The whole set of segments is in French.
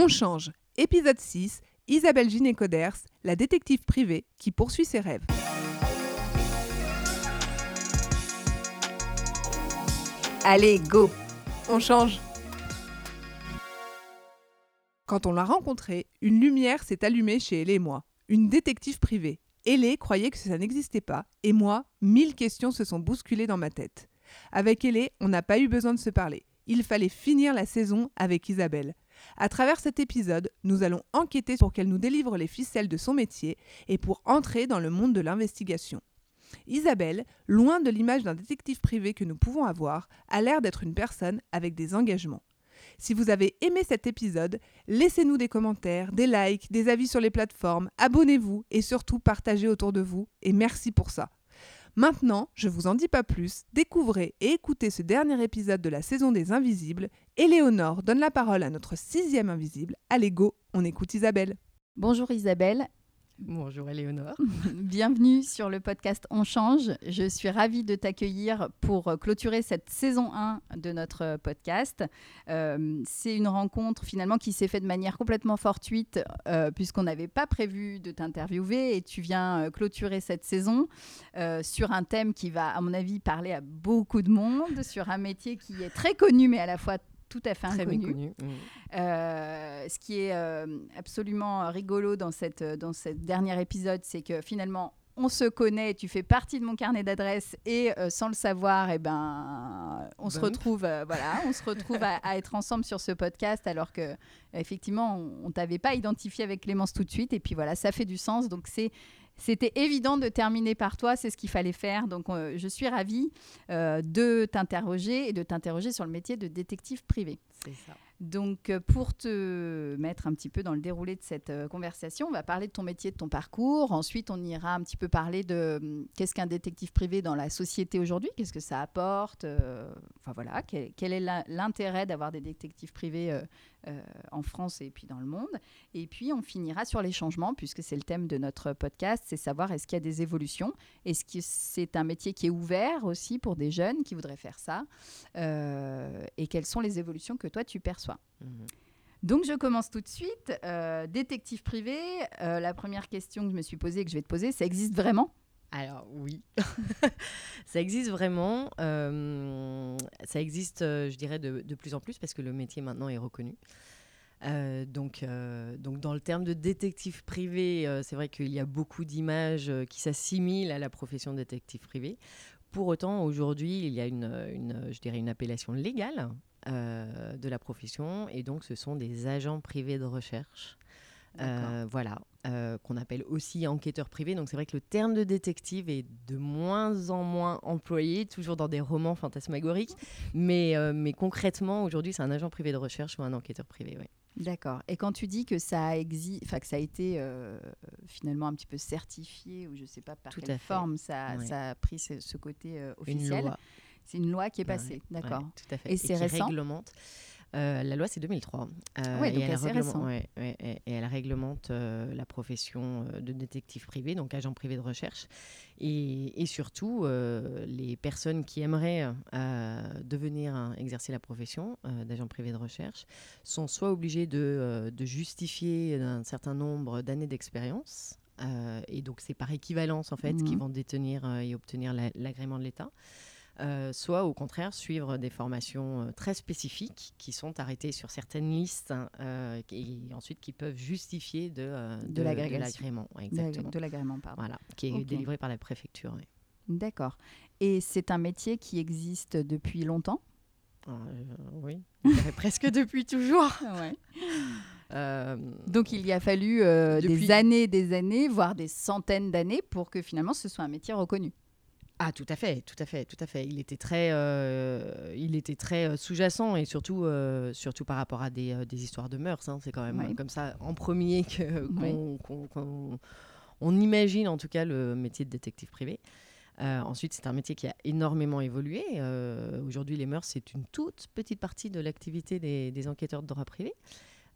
On change. Épisode 6. Isabelle Ginécoders, la détective privée qui poursuit ses rêves. Allez, go On change Quand on l'a rencontrée, une lumière s'est allumée chez elle et moi. Une détective privée. Hélé croyait que ça n'existait pas, et moi, mille questions se sont bousculées dans ma tête. Avec Hélé, on n'a pas eu besoin de se parler. Il fallait finir la saison avec Isabelle. À travers cet épisode, nous allons enquêter pour qu'elle nous délivre les ficelles de son métier et pour entrer dans le monde de l'investigation. Isabelle, loin de l'image d'un détective privé que nous pouvons avoir, a l'air d'être une personne avec des engagements. Si vous avez aimé cet épisode, laissez-nous des commentaires, des likes, des avis sur les plateformes, abonnez-vous et surtout partagez autour de vous, et merci pour ça. Maintenant, je vous en dis pas plus, découvrez et écoutez ce dernier épisode de la saison des Invisibles. Éléonore donne la parole à notre sixième invisible. Allez go, on écoute Isabelle. Bonjour Isabelle, Bonjour Éléonore. bienvenue sur le podcast On Change. Je suis ravie de t'accueillir pour clôturer cette saison 1 de notre podcast. Euh, c'est une rencontre finalement qui s'est faite de manière complètement fortuite euh, puisqu'on n'avait pas prévu de t'interviewer et tu viens euh, clôturer cette saison sur un thème qui va à mon avis parler à beaucoup de monde, sur un métier qui est très connu mais à la fois tout à fait Très inconnu. méconnu. Euh, ce qui est euh, absolument rigolo dans, cette, dans ce dernier épisode, c'est que finalement, on se connaît, tu fais partie de mon carnet d'adresses et euh, sans le savoir, eh ben, on se Bump. retrouve, euh, voilà, on se retrouve à, à être ensemble sur ce podcast alors que effectivement, on, on t'avait pas identifié avec Clémence tout de suite et puis voilà, ça fait du sens. Donc c'est c'était évident de terminer par toi, c'est ce qu'il fallait faire. Donc euh, je suis ravie euh, de t'interroger et de t'interroger sur le métier de détective privé. C'est ça. Donc, euh, pour te mettre un petit peu dans le déroulé de cette euh, conversation, on va parler de ton métier, de ton parcours. Ensuite, on ira un petit peu parler de hum, qu'est-ce qu'un détective privé dans la société aujourd'hui, qu'est-ce que ça apporte. euh, enfin voilà, quel, quel est l'intérêt d'avoir des détectives privés euh, en France et puis dans le monde. Et puis, on finira sur les changements, puisque c'est le thème de notre podcast, c'est savoir est-ce qu'il y a des évolutions, est-ce que c'est un métier qui est ouvert aussi pour des jeunes qui voudraient faire ça, euh, et quelles sont les évolutions que toi tu perçois. Mhm. Donc je commence tout de suite. Euh, détective privé, la première question que je me suis posée et que je vais te poser, ça existe vraiment? Alors oui, ça existe vraiment. euh, ça existe, euh, je dirais, de, plus en plus parce que le métier maintenant est reconnu. Euh, donc, donc dans le terme de détective privé, c'est vrai qu'il y a beaucoup d'images qui s'assimilent à la profession de détective privé. Pour autant, aujourd'hui, il y a une, je dirais, une appellation légale de la profession, et donc ce sont des agents privés de recherche. Euh, voilà, euh, qu'on appelle aussi enquêteur privé. Donc c'est vrai que le terme de détective est de moins en moins employé, toujours dans des romans fantasmagoriques. Mais, euh, mais concrètement, aujourd'hui, c'est un agent privé de recherche ou un enquêteur privé. ouais. D'accord. Et quand tu dis que ça existe, enfin que ça a été finalement un petit peu certifié ou je sais pas par Tout quelle forme ça, Ouais. ça a pris ce, ce côté officiel, c'est une loi qui est Ouais, passée. D'accord. tout à fait. Et c'est récent? réglemente. Euh, la loi, c'est 2003. Euh, Ouais, donc et elle assez réglemente- récent. ouais, ouais, et, et elle réglemente euh, la profession euh, de détective privé, donc agent privé de recherche. Et, et surtout, les personnes qui aimeraient devenir exercer la profession d'agent privé de recherche sont soit obligées de, de justifier un certain nombre d'années d'expérience. et donc, c'est par équivalence, en fait, qu'ils vont détenir et obtenir la- l'agrément de l'État. Euh, soit au contraire suivre des formations euh, très spécifiques qui sont arrêtées sur certaines listes hein, euh, et ensuite qui peuvent justifier de, l'agrément. Exactement. de l'agrément, pardon. Voilà, qui est délivré par la préfecture. D'accord. Et c'est un métier qui existe depuis longtemps? Euh, oui, presque depuis toujours. Euh, Donc il y a fallu euh, des années, des années, voire des centaines d'années pour que finalement ce soit un métier reconnu. Ah, tout à fait, tout à fait, tout à fait. Il était très, euh, il était très euh, sous-jacent et surtout, euh, surtout par rapport à des, des histoires de mœurs. hein. C'est quand même comme ça en premier qu'on on imagine en tout cas le métier de détective privé. Euh, ensuite, c'est un métier qui a énormément évolué. Aujourd'hui, les mœurs, c'est une toute petite partie de l'activité des, des enquêteurs de droit privé,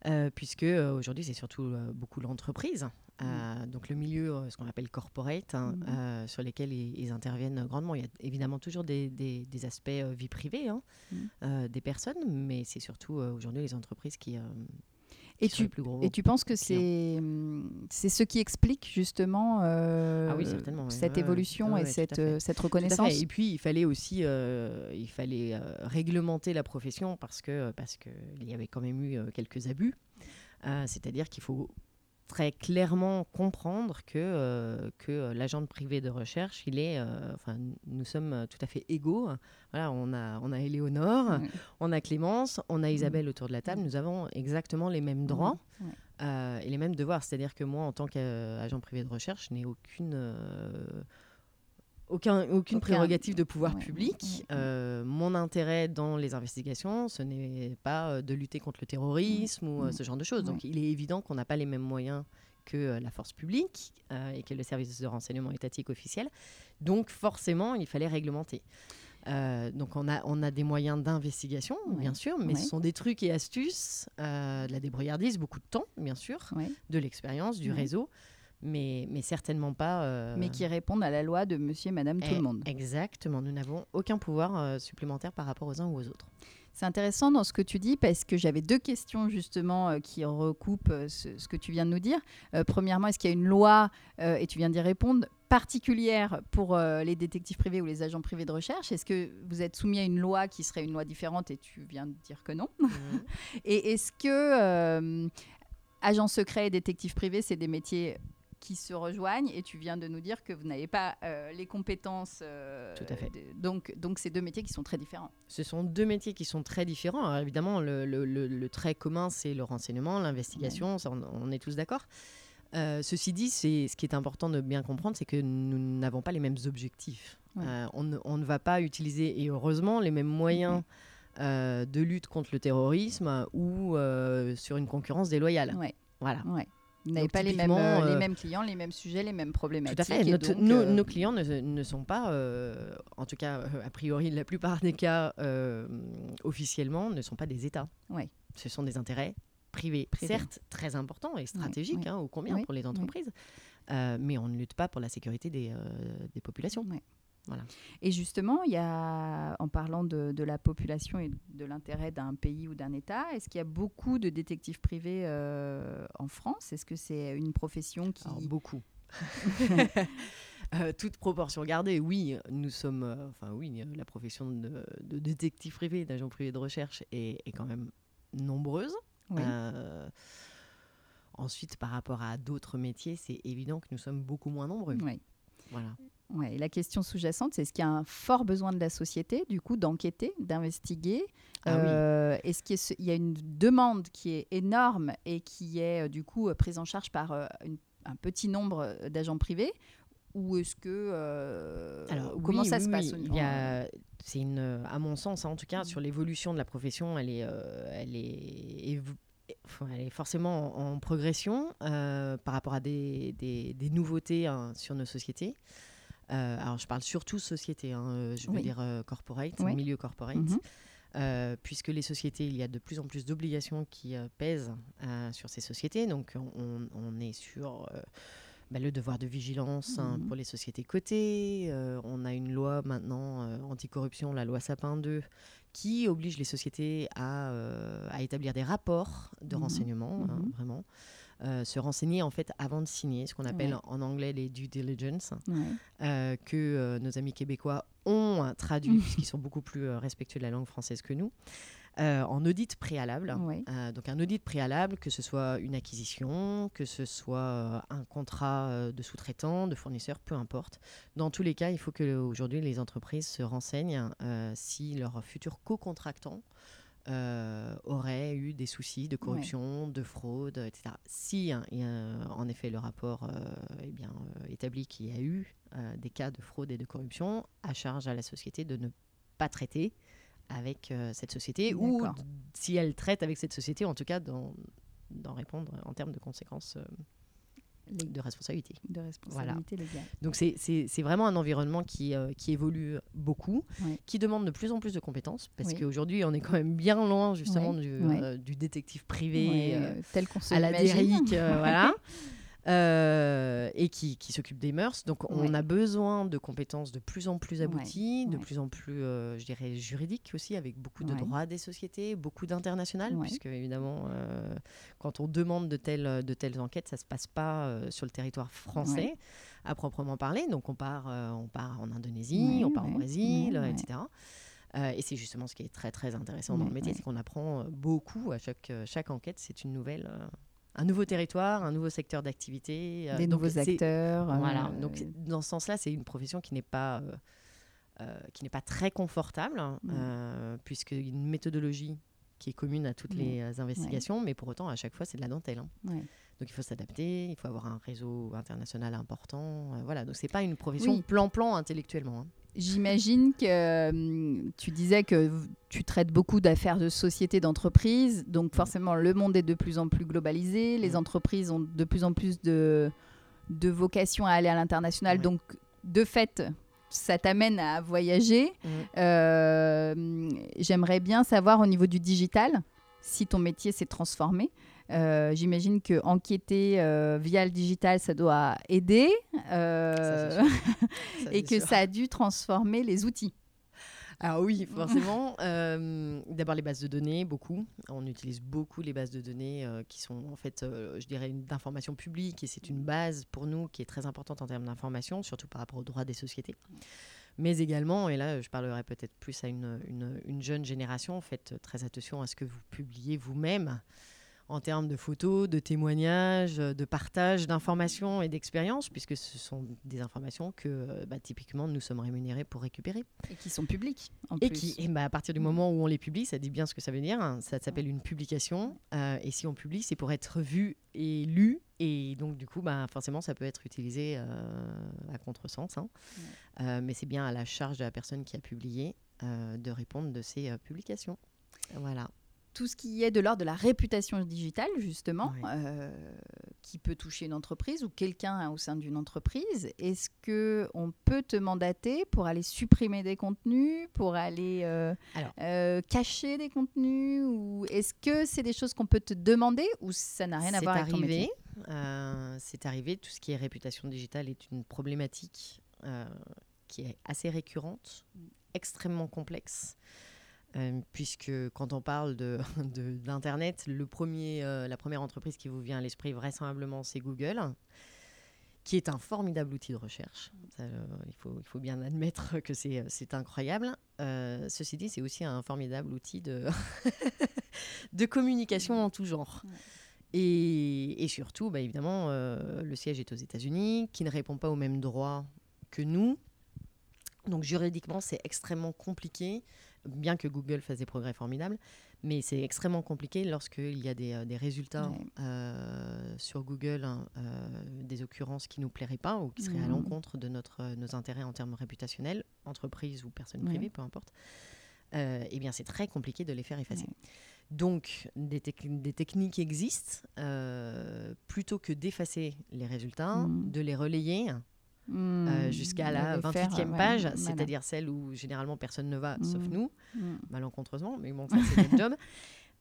euh, puisque euh, aujourd'hui, c'est surtout euh, beaucoup l'entreprise, euh, donc le milieu, euh, ce qu'on appelle corporate, hein, Mhm. euh, sur lesquels ils, ils interviennent grandement. Il y a évidemment toujours des, des- des aspects euh, vie privée hein, euh, des personnes, mais c'est surtout aujourd'hui les entreprises qui. Et tu, les plus gros. et tu penses que c'est ce qui explique justement Ah oui, certainement, cette Ouais, évolution Ouais, et ouais, cette, cette reconnaissance Et puis il fallait aussi il fallait réglementer la profession parce que parce que il y avait quand même eu quelques abus. C'est-à-dire qu'il faut très clairement comprendre que euh, que euh, l'agent privé de recherche il est euh, enfin nous sommes tout à fait égaux. Voilà, on a on a Éléonore, on a Clémence, on a Isabelle autour de la table. Nous avons exactement les mêmes droits. Euh, et les mêmes devoirs. C'est-à-dire que moi, en tant qu'agent privé de recherche, je n'ai aucune, aucun, aucune Aucun- prérogative de pouvoir ouais, public. Euh, mon intérêt dans les investigations, ce n'est pas euh, de lutter contre le terrorisme ou euh, Ouais. ce genre de choses. Donc il est évident qu'on n'a pas les mêmes moyens que euh, la force publique et que le service de renseignement étatique officiel. Donc forcément, il fallait réglementer. Donc on a, on a des moyens d'investigation, Ouais. bien sûr, mais Ouais. ce sont des trucs et astuces, de la débrouillardise, beaucoup de temps, bien sûr, de l'expérience, du réseau, mais, mais certainement pas... euh, mais qui répondent à la loi de monsieur et madame tout eh, le monde. Exactement, nous n'avons aucun pouvoir euh, supplémentaire par rapport aux uns ou aux autres. C'est intéressant dans ce que tu dis parce que j'avais deux questions justement euh, qui recoupent euh, ce, ce que tu viens de nous dire. Euh, premièrement, est-ce qu'il y a une loi, et tu viens d'y répondre, particulière pour les détectives privés ou les agents privés de recherche? Est-ce que vous êtes soumis à une loi qui serait une loi différente et tu viens de dire que non? Et est-ce que euh, agent secret et détective privé, c'est des métiers qui se rejoignent et tu viens de nous dire que vous n'avez pas euh, les compétences. euh, Tout à fait. de- donc, donc, c'est deux métiers qui sont très différents. Ce sont deux métiers qui sont très différents. Alors, évidemment, le, le- le- le trait commun, c'est le renseignement, l'investigation, ça, on, on est tous d'accord. Euh, ceci dit, c'est ce qui est important de bien comprendre, c'est que nous n'avons pas les mêmes objectifs. Ouais. Euh, on, ne, on ne va pas utiliser, et heureusement, les mêmes moyens euh, de lutte contre le terrorisme ou sur une concurrence déloyale. Ouais, Voilà. ouais. Vous n'avez pas les mêmes, euh, les euh, mêmes clients, les mêmes sujets, les mêmes problématiques. Tout à fait. et Notre- donc, nos, euh, nos clients ne, ne sont pas, euh, en tout cas, a priori, la plupart des cas, officiellement, ne sont pas des États. Ouais. Ce sont des intérêts privés, certes très importants et stratégiques, ouais. hein, combien Oui, pour les entreprises, mais on ne lutte pas pour la sécurité des, des populations. Voilà. Et justement, il y a, en parlant de, de la population et de l'intérêt d'un pays ou d'un État, est-ce qu'il y a beaucoup de détectives privés euh, en France? Est-ce que c'est une profession qui... Alors, beaucoup. Euh, toute proportion gardée, oui, nous sommes, euh, enfin oui, la profession de, de détective privé, d'agent privé de recherche est, est quand même nombreuse. Oui. Euh, ensuite, par rapport à d'autres métiers, c'est évident que nous sommes beaucoup moins nombreux. Ouais. Voilà. Ouais, la question sous-jacente, c'est est-ce qu'il y a un fort besoin de la société, du coup, d'enquêter, d'investiguer? Ah oui. Euh, Est-ce qu'il y a une demande qui est énorme et qui est, euh, du coup, euh, prise en charge par une- un petit nombre d'agents privés? Ou est-ce que... euh, Alors, comment oui, ça oui, se oui, passe a- C'est une, à mon sens, hein, en tout cas, Mm. sur l'évolution de la profession, elle est, euh, elle est, elle est forcément en, en progression euh, par rapport à des, des- des nouveautés hein, sur nos sociétés. Euh, alors, je parle surtout société, hein, euh, je veux Oui. dire euh, corporate, Oui. milieu corporate. Mhm. Euh, puisque les sociétés, il y a de plus en plus d'obligations qui pèsent sur ces sociétés. Donc, on, on est sur bah, le devoir de vigilance hein, Mhm. pour les sociétés cotées. On a une loi maintenant anticorruption, la loi Sapin 2, qui oblige les sociétés à, à établir des rapports de Mhm. renseignement, hein, vraiment. Euh, se renseigner en fait avant de signer, ce qu'on appelle Ouais. en anglais les due diligence Ouais. euh, que euh, nos amis québécois ont traduit, puisqu'ils sont beaucoup plus respectueux de la langue française que nous, en audit préalable. Ouais. Donc un audit préalable, que ce soit une acquisition, que ce soit un contrat de sous-traitant, de fournisseur, peu importe. Dans tous les cas, il faut que aujourd'hui les entreprises se renseignent si leurs futurs co-contractants euh, auraient eu des soucis de corruption, de fraude, etc. Si hein, il y a, en effet le rapport euh, eh bien, euh, établit qu'il y a eu euh, des cas de fraude et de corruption, à charge à la société de ne pas traiter avec euh, cette société ou si elle traite avec cette société, en tout cas d'en répondre en termes de conséquences euh, de responsabilité. de responsabilité légale. Donc c'est- vraiment un environnement qui, euh, qui évolue beaucoup, Ouais. qui demande de plus en plus de compétences, parce Oui. qu'aujourd'hui on est quand même bien loin justement Ouais, du, ouais. euh, du détective privé euh, tel qu'on se à la voilà. euh, et qui, qui s'occupe des mœurs. Donc, on Ouais. a besoin de compétences de plus en plus Ouais, abouties, de plus en plus, euh, je dirais, juridiques aussi, avec beaucoup de droits des sociétés, beaucoup d'international, puisque évidemment, euh, quand on demande de telles, de telles enquêtes, ça se passe pas sur le territoire français. À proprement parler. Donc on part, on part en Indonésie, on part au Brésil, etc. Euh, et c'est justement ce qui est très très intéressant dans le métier, c'est qu'on apprend beaucoup à chaque, chaque enquête. C'est une nouvelle, euh, un nouveau territoire, un nouveau secteur d'activité. euh, Des donc nouveaux acteurs. euh, Voilà. Donc dans ce sens-là, c'est une profession qui n'est pas euh, qui n'est pas très confortable, Mm. puisqu'il y a une méthodologie qui est commune à toutes Ouais. les investigations, mais pour autant, à chaque fois, c'est de la dentelle. hein. ouais. Donc il faut s'adapter, il faut avoir un réseau international important. euh, voilà, donc c'est pas une profession Oui. plan-plan intellectuellement. hein. J'imagine que hum, tu disais que tu traites beaucoup d'affaires de société, d'entreprise. Donc forcément, le monde est de plus en plus globalisé. Les Mm. entreprises ont de plus en plus de, de vocation à aller à l'international. Ouais. Donc de fait, ça t'amène à voyager. Mm. Euh, hum, J'aimerais bien savoir au niveau du digital si ton métier s'est transformé. Euh, J'imagine que enquêter euh, via le digital, ça doit aider euh, Ça. Ça, et que sûr. ça a dû transformer les outils. Ah oui, forcément. D'abord les bases de données, beaucoup. On utilise beaucoup les bases de données qui sont en fait, je dirais, d'information publique et c'est une base pour nous qui est très importante en termes d'information, surtout par rapport aux droits des sociétés. Mais également, et là je parlerai peut-être plus à une, une- une jeune génération, faites très attention à ce que vous publiez vous-même en termes de photos, de témoignages, de partage d'informations et d'expériences, puisque ce sont des informations que euh, bah, typiquement nous sommes rémunérés pour récupérer. Et qui sont publics, en Et plus. qui, et bah, à partir du moment où on les publie, ça dit bien ce que ça veut dire. hein. Ça s'appelle une publication. euh, et si on publie, c'est pour être vu et lu. Et donc, du coup, bah, forcément, ça peut être utilisé euh, à contresens. hein. Euh, mais c'est bien à la charge de la personne qui a publié euh, de répondre de ces euh, publications. Voilà. Tout ce qui est de l'ordre de la réputation digitale, justement, euh, qui peut toucher une entreprise ou quelqu'un au sein d'une entreprise, est-ce que on peut te mandater pour aller supprimer des contenus, pour aller euh, euh, cacher des contenus ou est-ce que c'est des choses qu'on peut te demander ou ça n'a rien à voir avec ton métier? c'est arrivé. Tout ce qui est réputation digitale est une problématique qui est assez récurrente, extrêmement complexe. Euh, puisque quand on parle de, de- d'Internet, le premier, euh, la première entreprise qui vous vient à l'esprit vraisemblablement, c'est Google, qui est un formidable outil de recherche. Ça, euh, il, faut, il faut bien admettre que c'est, incroyable. Ceci dit, c'est aussi un formidable outil de, de communication en tout genre. Ouais. Et, et surtout, bah, évidemment, le siège est aux États-Unis, qui ne répond pas aux mêmes droits que nous. Donc juridiquement, c'est extrêmement compliqué, bien que Google fasse des progrès formidables, mais c'est extrêmement compliqué lorsqu'il y a des, euh, des résultats Ouais. euh, sur Google, hein, euh, des occurrences qui nous plairaient pas ou qui seraient à Mhm. l'encontre de notre, nos intérêts en termes réputationnels, entreprise ou personne Ouais. privée, peu importe. Euh, eh bien, c'est très compliqué de les faire effacer. Ouais. Donc, des, tec- des techniques existent. plutôt que d'effacer les résultats, Mhm. de les relayer Hmm, euh, jusqu'à la d'aller faire, 28e ouais, page, voilà. c'est-à-dire celle où généralement personne ne va, sauf Mhm. nous, Hmm. malencontreusement, mais bon, ça c'est notre job.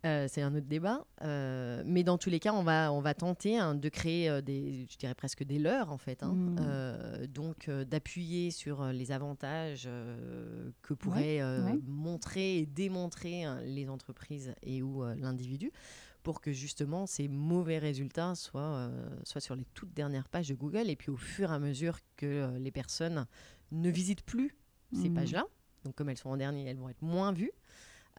Euh, c'est un autre débat. Euh, mais dans tous les cas, on va, on va tenter hein, de créer des, je dirais presque des leurs, en fait. hein. Donc, d'appuyer sur les avantages que pourraient ouais. montrer et démontrer hein, les entreprises et ou l'individu pour que justement ces mauvais résultats soient, euh, soient sur les toutes dernières pages de Google et puis au fur et à mesure que euh, les personnes ne visitent plus ces Mhm. pages-là, donc comme elles sont en dernier, elles vont être moins vues,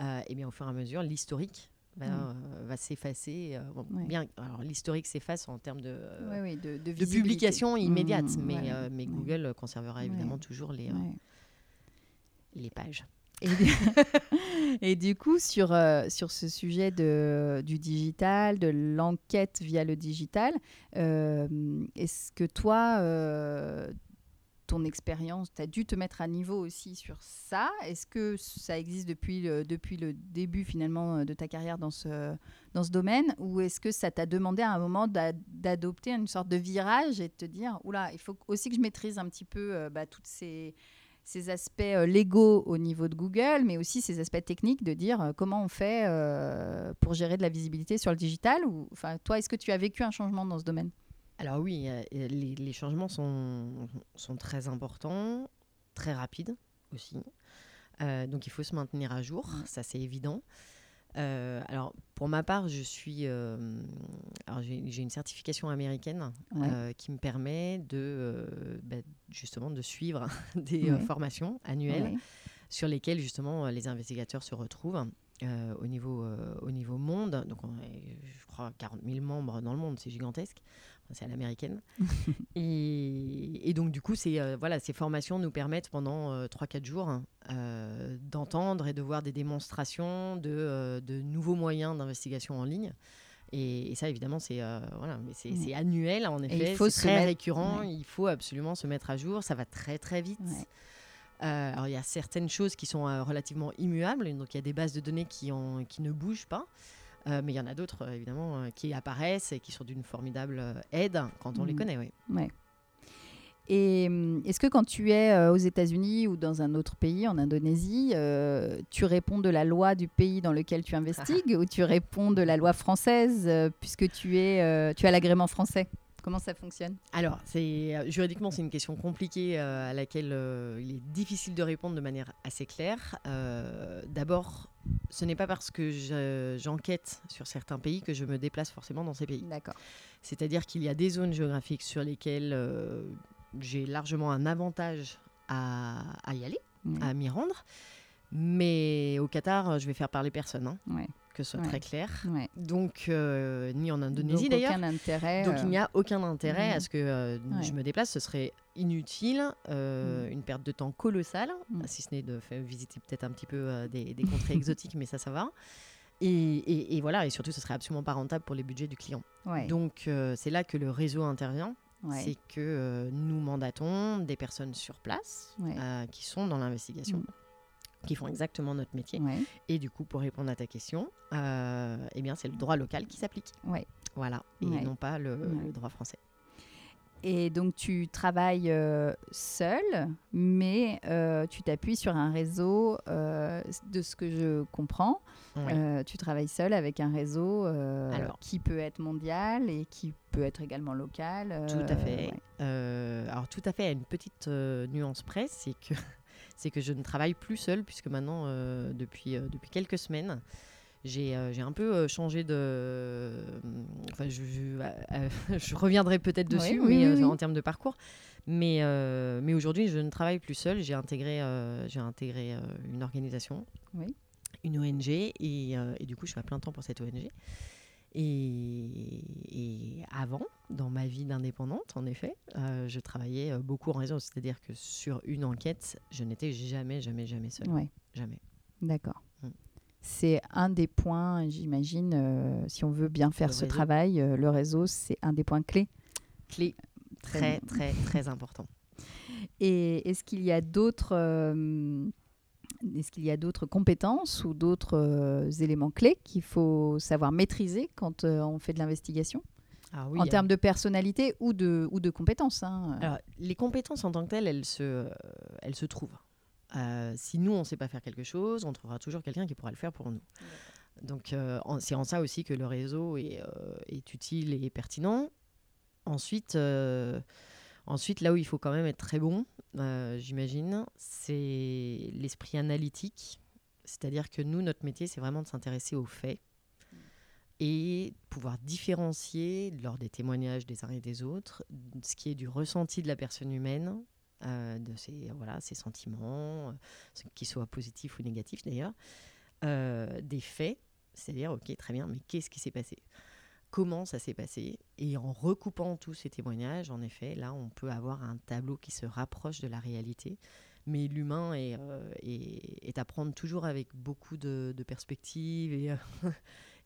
euh, et bien au fur et à mesure, l'historique va, va s'effacer. bon, Ouais. bien, alors l'historique s'efface en termes de, Ouais, de, de de visibilité. publication immédiate, Hmm, mais, mais. Google conservera évidemment toujours les, les pages. Et du, coup, sur, euh, sur ce sujet de, du digital, de l'enquête via le digital, euh, est-ce que toi, euh, ton expérience, tu as dû te mettre à niveau aussi sur ça? Est-ce que ça existe depuis le, depuis le début finalement de ta carrière dans ce, dans ce domaine? Ou est-ce que ça t'a demandé à un moment d'a- d'adopter une sorte de virage et de te dire, oula, il faut aussi que je maîtrise un petit peu bah, toutes ces ces aspects euh, légaux au niveau de Google, mais aussi ces aspects techniques de dire euh, comment on fait euh, pour gérer de la visibilité sur le digital. Ou, enfin, toi, est-ce que tu as vécu un changement dans ce domaine? Alors oui, les, les changements sont, sont très importants, très rapides aussi. Euh, donc il faut se maintenir à jour, ça c'est évident. Euh, alors pour ma part, je suis, euh, alors j'ai une certification américaine Ouais. euh, qui me permet de bah, justement de suivre des Ouais. formations annuelles Ouais. sur lesquelles justement les investigateurs se retrouvent au, niveau, au niveau monde. Donc on est, je crois, 40 000 membres dans le monde, c'est gigantesque. C'est à l'américaine. et, et donc du coup, euh, voilà, ces formations nous permettent pendant 3-4 jours hein, euh, d'entendre et de voir des démonstrations de, euh, de nouveaux moyens d'investigation en ligne. Et, et ça, évidemment, c'est euh, voilà, c'est, Mm. annuel, en il effet. faut c'est se très mettre- récurrent. ouais. Il faut absolument se mettre à jour. Ça va très, très vite. Ouais. Euh, alors, il y a certaines choses qui sont euh, relativement immuables. Donc, il y a des bases de données qui, ont- qui ne bougent pas. Euh, mais il y en a d'autres, euh, évidemment, euh, qui apparaissent et qui sont d'une formidable aide quand on les Mhm. connaît. Oui. Ouais. Et hum, est-ce que quand tu es euh, aux États-Unis ou dans un autre pays, en Indonésie, euh, tu réponds de la loi du pays dans lequel tu investigues ou tu réponds de la loi française euh, puisque tu, es, tu as l'agrément français? Comment ça fonctionne? Alors, c'est, euh, juridiquement, c'est une question compliquée euh, à laquelle euh, il est difficile de répondre de manière assez claire. Euh, D'abord, ce n'est pas parce que je- j'enquête sur certains pays que je me déplace forcément dans ces pays. D'accord. C'est-à-dire qu'il y a des zones géographiques sur lesquelles j'ai largement un avantage à, à y aller, à m'y rendre. Mais au Qatar, je vais faire parler personne, hein, Ouais. Que ce soit Ouais. très clair. Ouais. Donc, euh, ni en Indonésie Donc, d'ailleurs. Aucun intérêt. Donc euh, il n'y a aucun intérêt Mhm. à ce que euh, Ouais. je me déplace, ce serait inutile, euh, une perte de temps colossale, Mhm. si ce n'est de faire visiter peut-être un petit peu euh, des, des contrées exotiques, mais ça, ça va. Et, et- et voilà, et surtout, ce serait absolument pas rentable pour les budgets du client. Donc euh, c'est là que le réseau intervient, ouais. c'est que euh, nous mandatons des personnes sur place Ouais. euh, qui sont dans l'investigation. Mhm. Qui font exactement notre métier. Ouais. Et du coup, pour répondre à ta question, euh, eh bien, c'est le droit local qui s'applique. Ouais. Voilà, et Ouais. non pas le, droit français. Et donc tu travailles euh, seul, mais euh, tu t'appuies sur un réseau, euh, de ce que je comprends. Euh, tu travailles seul avec un réseau Alors. qui peut être mondial et qui peut être également local. Tout à fait. alors tout à fait, à une petite nuance près, c'est que c'est que je ne travaille plus seule puisque maintenant euh, depuis euh, depuis quelques semaines j'ai euh, un peu changé de enfin je, je, je reviendrai peut-être dessus oui, mais oui, oui. en termes de parcours. Mais mais aujourd'hui je ne travaille plus seule. J'ai intégré j'ai intégré une organisation une ONG et, et du coup je suis à plein temps pour cette ONG et, et avant, ma vie d'indépendante, en effet, euh, je travaillais euh, beaucoup en réseau. C'est-à-dire que sur une enquête, je n'étais jamais, jamais, jamais seule. Ouais, Jamais. d'accord. Mm. C'est un des points, j'imagine, euh, si on veut bien faire Le ce réseau. travail, euh, le réseau, c'est un des points clés. Clé très, très, très important. Et est-ce qu'il y a d'autres est-ce qu'il y a d'autres compétences ou d'autres euh, éléments clés qu'il faut savoir maîtriser quand euh, on fait de l'investigation? Ah oui, en euh, termes de personnalité ou de, ou de compétences hein. alors, les compétences en tant que telles, elles se, euh, elles se trouvent. Euh, si nous, on ne sait pas faire quelque chose, on trouvera toujours quelqu'un qui pourra le faire pour nous. Donc, euh, c'est en ça aussi que le réseau est, euh, est utile et pertinent. Ensuite, ensuite, là où il faut quand même être très bon, j'imagine, c'est l'esprit analytique. C'est-à-dire que nous, notre métier, c'est vraiment de s'intéresser aux faits et pouvoir différencier lors des témoignages des uns et des autres ce qui est du ressenti de la personne humaine, euh, de ses, voilà, ses sentiments, euh, qu'ils soient positifs ou négatifs d'ailleurs, euh, des faits, c'est-à-dire, ok, très bien, mais qu'est-ce qui s'est passé? Comment ça s'est passé? Et en recoupant tous ces témoignages, en effet, là, on peut avoir un tableau qui se rapproche de la réalité. Mais l'humain est, est, est à prendre toujours avec beaucoup de, perspectives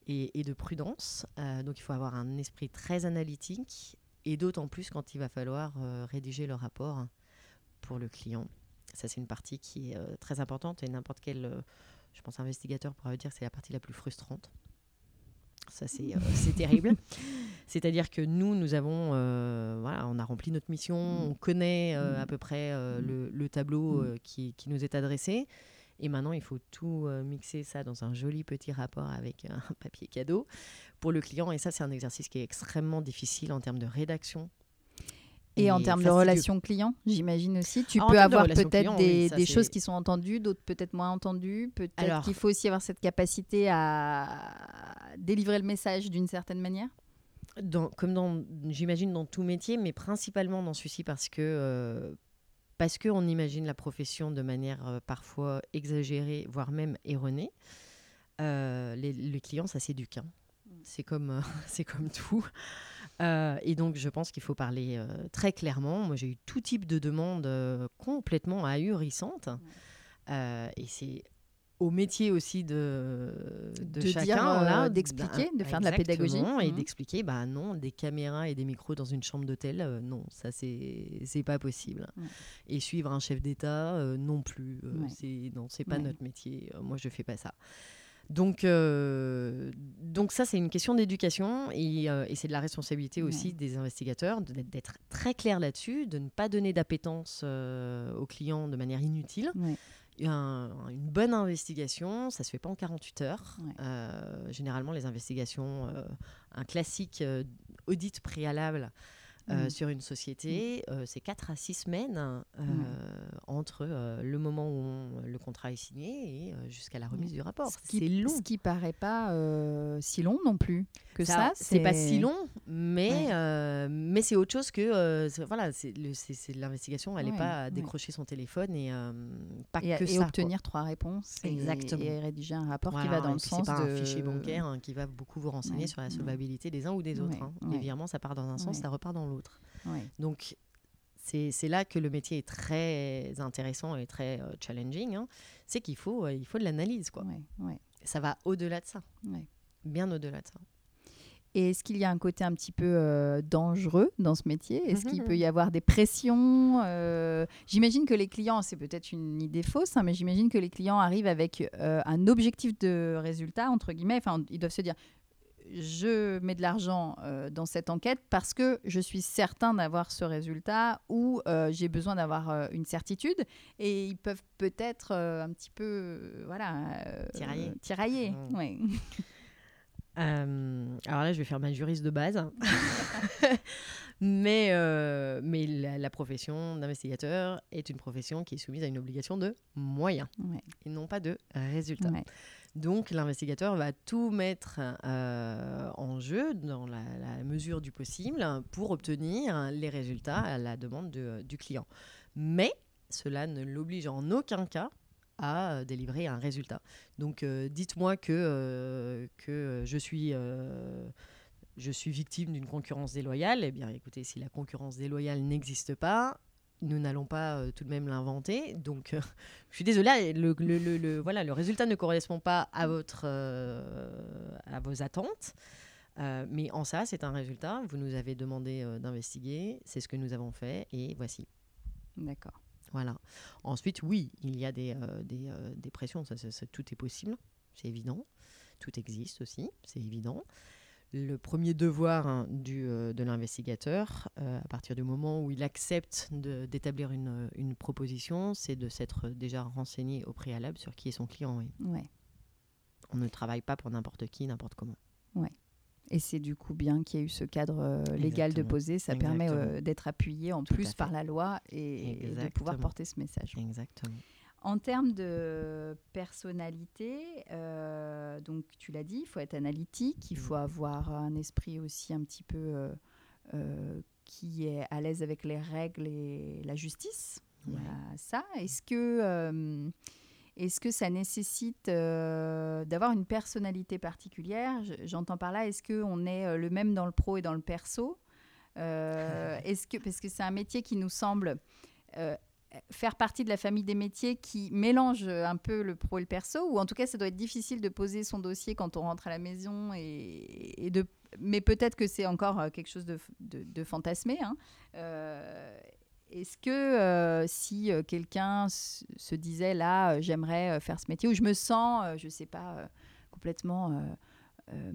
et, et de prudence. Euh, donc il faut avoir un esprit très analytique et d'autant plus quand il va falloir euh, rédiger le rapport pour le client. Ça, c'est une partie qui est euh, très importante et n'importe quel, je pense, investigateur pourra dire que c'est la partie la plus frustrante. Ça, c'est terrible. C'est-à-dire que nous, nous avons, voilà, on a rempli notre mission, on connaît à peu près le, le tableau qui, qui nous est adressé. Et maintenant, il faut tout euh, mixer ça dans un joli petit rapport avec un papier cadeau pour le client. Et ça, c'est un exercice qui est extrêmement difficile en termes de rédaction. Et, en termes de relations clients, j'imagine aussi, tu Ah, peux de avoir peut-être des, oui, choses qui sont entendues, d'autres peut-être moins entendues. Peut-être Alors- qu'il faut aussi avoir cette capacité à délivrer le message d'une certaine manière. dans, comme dans, j'imagine dans tout métier, mais principalement dans celui-ci parce que euh, parce que on imagine la profession de manière euh, parfois exagérée, voire même erronée. Euh, les, les clients, ça s'éduque. hein. C'est comme euh, c'est comme tout. Euh, et donc, je pense qu'il faut parler très clairement. Moi, j'ai eu tout type de demandes complètement ahurissantes. Euh, et c'est au métier aussi de, de, De chacun, euh, là, d'expliquer, de faire de la pédagogie. Et Mhm. d'expliquer, bah non, des caméras et des micros dans une chambre d'hôtel, euh, non, ça c'est pas possible. Ouais. Et suivre un chef d'État, euh, non plus. euh, Ouais. C'est non, c'est pas Ouais. notre métier. Moi, je fais pas ça. Donc, euh, donc ça, c'est une question d'éducation et, euh, et c'est de la responsabilité aussi Ouais. des investigateurs d'être très clair là-dessus, de ne pas donner d'appétence euh, aux clients de manière inutile. Ouais. Un- une bonne investigation, ça se fait pas en 48 heures. Ouais. Euh, généralement, les investigations, euh, un classique euh, audit préalable euh, Mhm. sur une société, euh, c'est 4 à 6 semaines euh, entre euh, le moment où on- le contrat est signé et euh, jusqu'à la remise du rapport. Ce qui, C'est long. Ce qui paraît pas euh, si long non plus que ça. c'est pas si long, mais, Ouais. euh, mais c'est autre chose que euh, voilà, l'investigation. Elle n'est Ouais, pas à ouais. décrocher son téléphone et euh, pas Et, que et ça. quoi. obtenir trois réponses et- Exactement. et, rédiger un rapport qui va dans le sens pas de un fichier bancaire hein, qui va beaucoup vous renseigner sur la solvabilité des uns ou des autres. Hein. Les virements, ça part dans un sens, ça repart dans l'autre. Ouais. Donc, c'est là que le métier est très intéressant et très euh, challenging. hein. C'est qu'il faut, euh, il faut de l'analyse. quoi. Ouais, ouais, Ça va au-delà de ça, ouais. bien au-delà de ça. Et est-ce qu'il y a un côté un petit peu euh, dangereux dans ce métier? Est-ce qu'il Mhm. peut y avoir des pressions J'imagine que les clients, c'est peut-être une idée fausse, hein, mais j'imagine que les clients arrivent avec un objectif de résultat, entre guillemets. Enfin, ils doivent se dire, je mets de l'argent euh, dans cette enquête parce que je suis certain d'avoir ce résultat ou euh, j'ai besoin d'avoir euh, une certitude. Et ils peuvent peut-être euh, un petit peu, euh, voilà, euh, Tirailler. tirailler. Ouais. Euh, alors là, je vais faire ma juriste de base. mais euh, mais la, la profession d'investigateur est une profession qui est soumise à une obligation de moyens Ouais. et non pas de résultats. Ouais. Donc l'investigateur va tout mettre euh, en jeu dans la, mesure du possible pour obtenir les résultats à la demande de- du client. Mais cela ne l'oblige en aucun cas à euh, délivrer un résultat. Donc euh, dites-moi que, euh, que je suis... euh, je suis victime d'une concurrence déloyale. Eh bien, écoutez, si la concurrence déloyale n'existe pas, nous n'allons pas euh, tout de même l'inventer. Donc, euh, je suis désolée, le, le- le- le- voilà, le résultat ne correspond pas à, votre, euh, à vos attentes. Mais en ça, c'est un résultat. Vous nous avez demandé d'investiguer. C'est ce que nous avons fait. Et voici. D'accord. Voilà. Ensuite, oui, il y a des, des, des pressions. Ça, ça- ça- tout est possible. C'est évident. Tout existe aussi. C'est évident. Le premier devoir hein, du, euh, de l'investigateur, euh, à partir du moment où il accepte d'établir une, une proposition, c'est de s'être déjà renseigné au préalable sur qui est son client. oui. Ouais. On ne travaille pas pour n'importe qui, n'importe comment. Et c'est du coup bien qu'il y ait eu ce cadre euh, légal de poser. Ça permet euh, d'être appuyé en Tout plus par la loi et, et de pouvoir porter ce message. Exactement. En termes de personnalité, euh, donc tu l'as dit, il faut être analytique, il faut Mm. avoir un esprit aussi un petit peu euh, euh, qui est à l'aise avec les règles et la justice. Ça. Est-ce que, est-ce que ça nécessite euh, d'avoir une personnalité particulière? Je- J'entends par là, est-ce qu'on est le même dans le pro et dans le perso? Euh, est-ce que, Parce que c'est un métier qui nous semble euh, faire partie de la famille des métiers qui mélange un peu le pro et le perso, ou en tout cas, ça doit être difficile de poser son dossier quand on rentre à la maison, et, de, mais peut-être que c'est encore euh, quelque chose de, de, fantasmé. hein. Euh, Est-ce que euh, si euh, quelqu'un se disait là, euh, j'aimerais euh, faire ce métier, ou je me sens, euh, je sais pas, euh, complètement euh,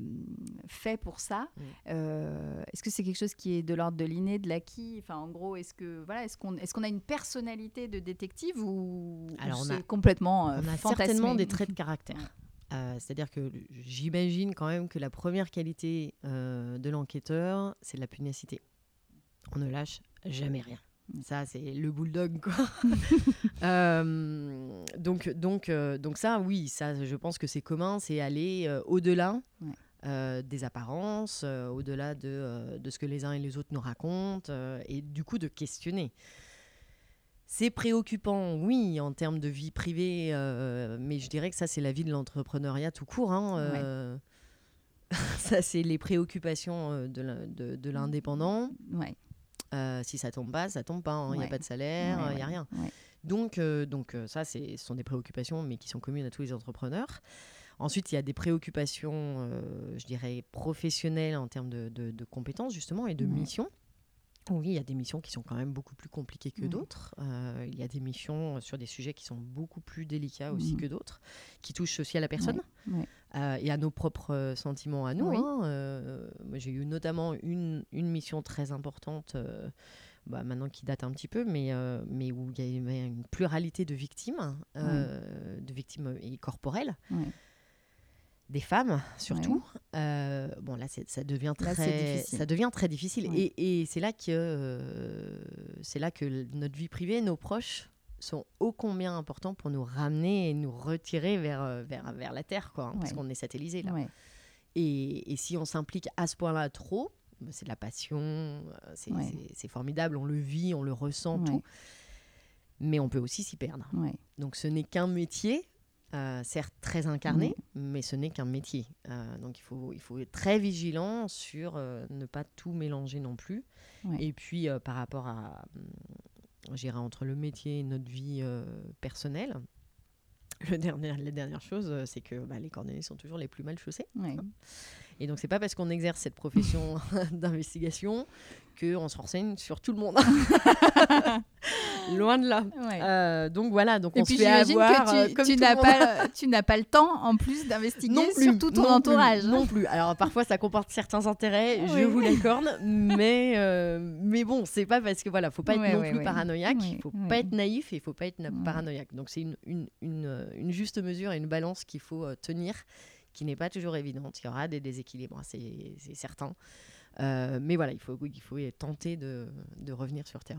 fait pour ça, Mm. euh, est-ce que c'est quelque chose qui est de l'ordre de l'inné, de l'acquis? Enfin, en gros, est-ce que voilà, est-ce qu'on est-ce qu'on a une personnalité de détective ou, Alors, ou on a- complètement euh, On a certainement des traits de caractère. Euh, C'est-à-dire que j'imagine quand même que la première qualité de l'enquêteur, c'est la pugnacité. On ne lâche jamais rien. Ça, c'est le bulldog, quoi. Euh, donc, donc, euh, donc ça, oui, ça, je pense que c'est commun, c'est aller euh, au-delà Ouais. des apparences, au-delà de, de ce que les uns et les autres nous racontent, et du coup de questionner. C'est préoccupant, oui, en termes de vie privée, mais je dirais que ça, c'est la vie de l'entrepreneuriat tout court. hein, ça, c'est les préoccupations de de l'indépendant. Ouais, Euh, si ça tombe pas, ça tombe pas. Il n'y Ouais. a pas de salaire, il ouais, n'y a ouais, rien. Donc, euh, donc euh, ça, ce sont des préoccupations, mais qui sont communes à tous les entrepreneurs. Ensuite, il y a des préoccupations, euh, je dirais, professionnelles en termes de, de- de compétences, justement, et de missions. Oui, il y a des missions qui sont quand même beaucoup plus compliquées que d'autres. Euh, il y a des missions sur des sujets qui sont beaucoup plus délicats aussi que d'autres, qui touchent aussi à la personne ouais. Euh, et à nos propres euh, sentiments à nous. Oui. hein. Euh, j'ai eu notamment une, une mission très importante, euh, bah, maintenant qui date un petit peu, mais, mais où il y avait une pluralité de victimes, de victimes corporelles. Des femmes, surtout. Bon, là, ça devient très, difficile. ça devient très difficile. Et, et c'est là que, c'est là que notre vie privée, nos proches, sont ô combien importants pour nous ramener et nous retirer vers, euh, vers, vers la terre, quoi, hein, parce qu'on est satellisé là. Ouais. Et, et si on s'implique à ce point-là trop, bah, c'est de la passion, euh, c'est Ouais. formidable, on le vit, on le ressent, tout. Mais on peut aussi s'y perdre. Donc ce n'est qu'un métier, euh, certes très incarné, mais ce n'est qu'un métier. Euh, donc il faut, il faut être très vigilant sur euh, ne pas tout mélanger non plus. Ouais. Et puis par rapport à, hum, j'irai entre le métier et notre vie euh, personnelle, le dernier, la dernière chose, euh, c'est que bah, les cordonniers sont toujours les plus mal chaussés. Ouais. Et donc, c'est pas parce qu'on exerce cette profession d'investigation qu'on se renseigne sur tout le monde. Loin de là. Ouais. Euh, donc voilà, donc Et on puis se fait avoir que euh, tu, comme tu n'as pas, tu n'as pas le temps en plus d'investiguer non plus, sur tout ton non plus, entourage. non plus. Alors parfois ça comporte certains intérêts, je vous l'accorde, mais euh, mais bon, c'est pas parce que voilà, faut pas être Ouais, non ouais, plus ouais. paranoïaque, Ouais, il faut ouais. pas être naïf et il faut pas être paranoïaque. Donc c'est une, une, une, euh, une juste mesure et une balance qu'il faut euh, tenir, qui n'est pas toujours évidente. Il y aura des déséquilibres, hein, c'est c'est certain. Euh, mais voilà, il faut il faut tenter de, de revenir sur terre.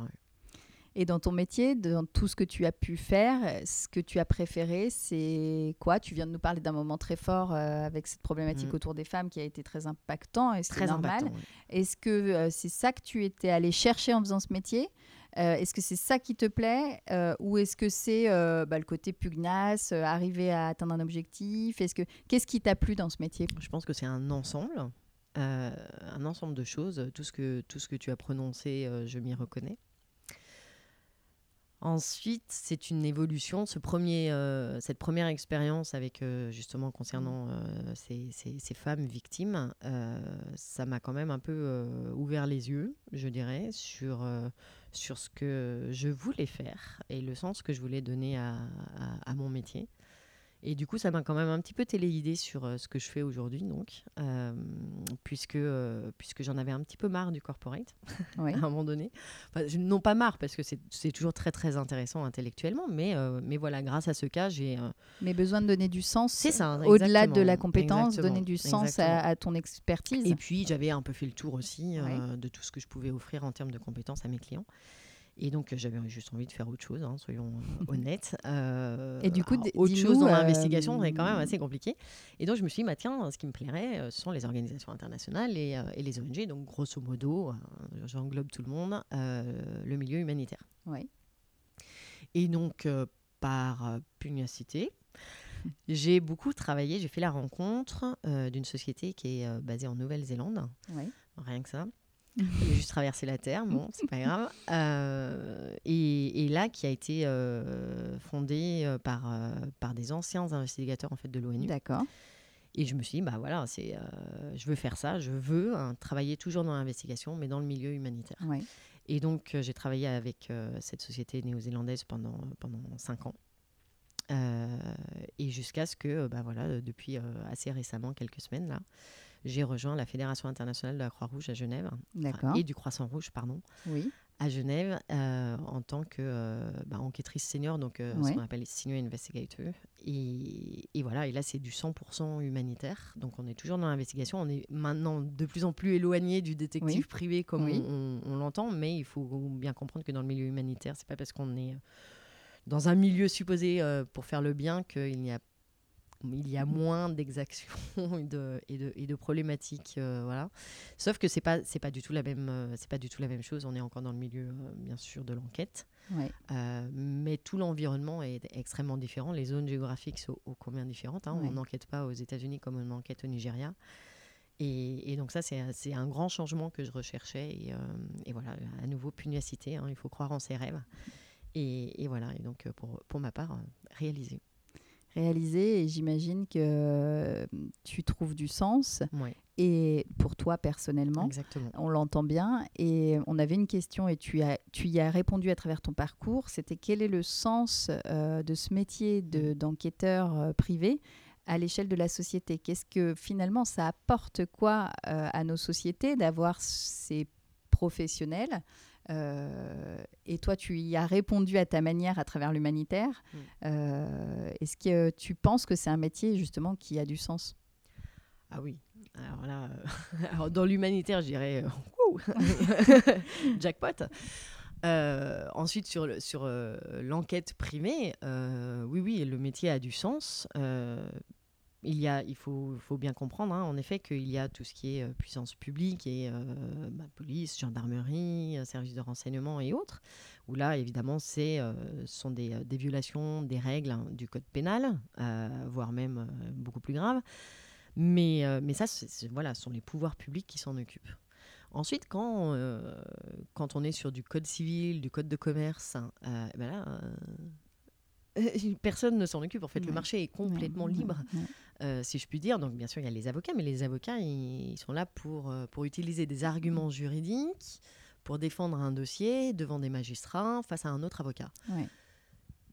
Et dans ton métier, dans tout ce que tu as pu faire, ce que tu as préféré, c'est quoi? Tu viens de nous parler d'un moment très fort euh, avec cette problématique Mm. autour des femmes qui a été très impactant et c'est Très normal. Est-ce que euh, c'est ça que tu étais allé chercher en faisant ce métier? Euh, Est-ce que c'est ça qui te plaît? Euh, ou est-ce que c'est euh, bah, le côté pugnace, arriver à atteindre un objectif? Est-ce que qu'est-ce qui t'a plu dans ce métier? Je pense que c'est un ensemble, un ensemble de choses. Tout ce que, tout ce que tu as prononcé, je m'y reconnais. Ensuite, c'est une évolution. Ce premier, euh, cette première expérience avec euh, justement concernant euh, ces, ces- ces femmes victimes, ça m'a quand même un peu ouvert les yeux, je dirais, sur, sur ce que je voulais faire et le sens que je voulais donner à, à- à mon métier. Et du coup, ça m'a quand même un petit peu téléguidé sur euh, ce que je fais aujourd'hui, donc, euh, puisque, euh, puisque j'en avais un petit peu marre du corporate à un moment donné. Enfin, non pas marre, parce que c'est c'est toujours très très intéressant intellectuellement, mais, mais voilà, grâce à ce cas, j'ai... Mais besoin de donner du sens C'est ça, au-delà de la compétence, donner du sens à, à ton expertise. Et puis, j'avais un peu fait le tour aussi Ouais. de tout ce que je pouvais offrir en termes de compétences à mes clients. Et donc, euh, j'avais juste envie de faire autre chose, hein, soyons euh, honnêtes. Euh, Et du coup, alors, autre chose dans euh, l'investigation, c'est quand même assez compliqué. Et donc, je me suis dit, bah, tiens, ce qui me plairait, euh, ce sont les organisations internationales et, euh, et les ONG. Donc, grosso modo, euh, j'englobe tout le monde, euh, le milieu humanitaire. Ouais. Et donc, euh, par euh, pugnacité, j'ai beaucoup travaillé, j'ai fait la rencontre euh, d'une société qui est euh, basée en Nouvelle-Zélande, Ouais. rien que ça. J'ai juste traversé la Terre, bon, c'est pas grave. Euh, et, et là, qui a été euh, fondée euh, par, par des anciens investigateurs en fait, de l'ONU. D'accord. Et je me suis dit, bah voilà, c'est, euh, je veux faire ça, je veux hein, travailler toujours dans l'investigation, mais dans le milieu humanitaire. Ouais. Et donc, j'ai travaillé avec cette société néo-zélandaise pendant, pendant cinq ans. Et jusqu'à ce que, bah voilà, depuis assez récemment, quelques semaines là, j'ai rejoint la Fédération internationale de la Croix-Rouge à Genève. Et du Croissant Rouge, pardon. Oui. À Genève, euh, en tant que euh, bah, enquêtrice senior, donc euh, ce qu'on appelle les senior investigator. Et, et voilà, et là, c'est du 100% humanitaire. Donc, on est toujours dans l'investigation. On est maintenant de plus en plus éloigné du détective Oui. privé comme Oui. on, on- on l'entend, mais il faut bien comprendre que dans le milieu humanitaire, c'est pas parce qu'on est dans un milieu supposé euh, pour faire le bien qu'il n'y a il y a moins d'exactions et de, et, de, et de problématiques euh, voilà. Sauf que c'est pas c'est pas du tout la même euh, c'est pas du tout la même chose. On est encore dans le milieu euh, bien sûr de l'enquête. Ouais. euh, mais tout l'environnement est extrêmement différent. Les zones géographiques sont ô combien différentes hein. Ouais. on n'enquête pas aux États-Unis comme on enquête au Nigeria. Et, et donc ça c'est un grand changement que je recherchais. Et, et voilà à nouveau pugnacité hein, il faut croire en ses rêves. Et, voilà. Et donc pour, pour ma part réaliser Réalisé, et j'imagine que euh, tu trouves du sens. Et pour toi personnellement, exactement on l'entend bien. Et on avait une question et tu, as, tu y as répondu à travers ton parcours. C'était quel est le sens euh, de ce métier de- d'enquêteur euh, privé à l'échelle de la société? Qu'est-ce que finalement ça apporte quoi euh, à nos sociétés d'avoir ces professionnels et toi, tu y as répondu à ta manière à travers l'humanitaire. Mm. Euh, Est-ce que tu penses que c'est un métier justement qui a du sens? Ah oui. Alors là, euh, alors dans l'humanitaire, je dirais euh, jackpot. Euh, ensuite, sur, le- sur euh, l'enquête primée, euh, oui, oui, le métier a du sens. Il, y a, il faut, faut bien comprendre, hein, en effet, qu'il y a tout ce qui est euh, puissance publique et euh, bah, police, gendarmerie, euh, services de renseignement et autres, où là, évidemment, ce sont des, des violations des règles hein, du code pénal, voire même beaucoup plus graves. Mais, mais ça, c'est- voilà, ce sont les pouvoirs publics qui s'en occupent. Ensuite, quand, quand on est sur du code civil, du code de commerce, hein, ben là, personne ne s'en occupe. En fait, le marché est complètement Ouais, libre, ouais, euh, si je puis dire. Donc, bien sûr, il y a les avocats, mais les avocats, ils, ils sont là pour, euh, pour utiliser des arguments juridiques, pour défendre un dossier devant des magistrats face à un autre avocat.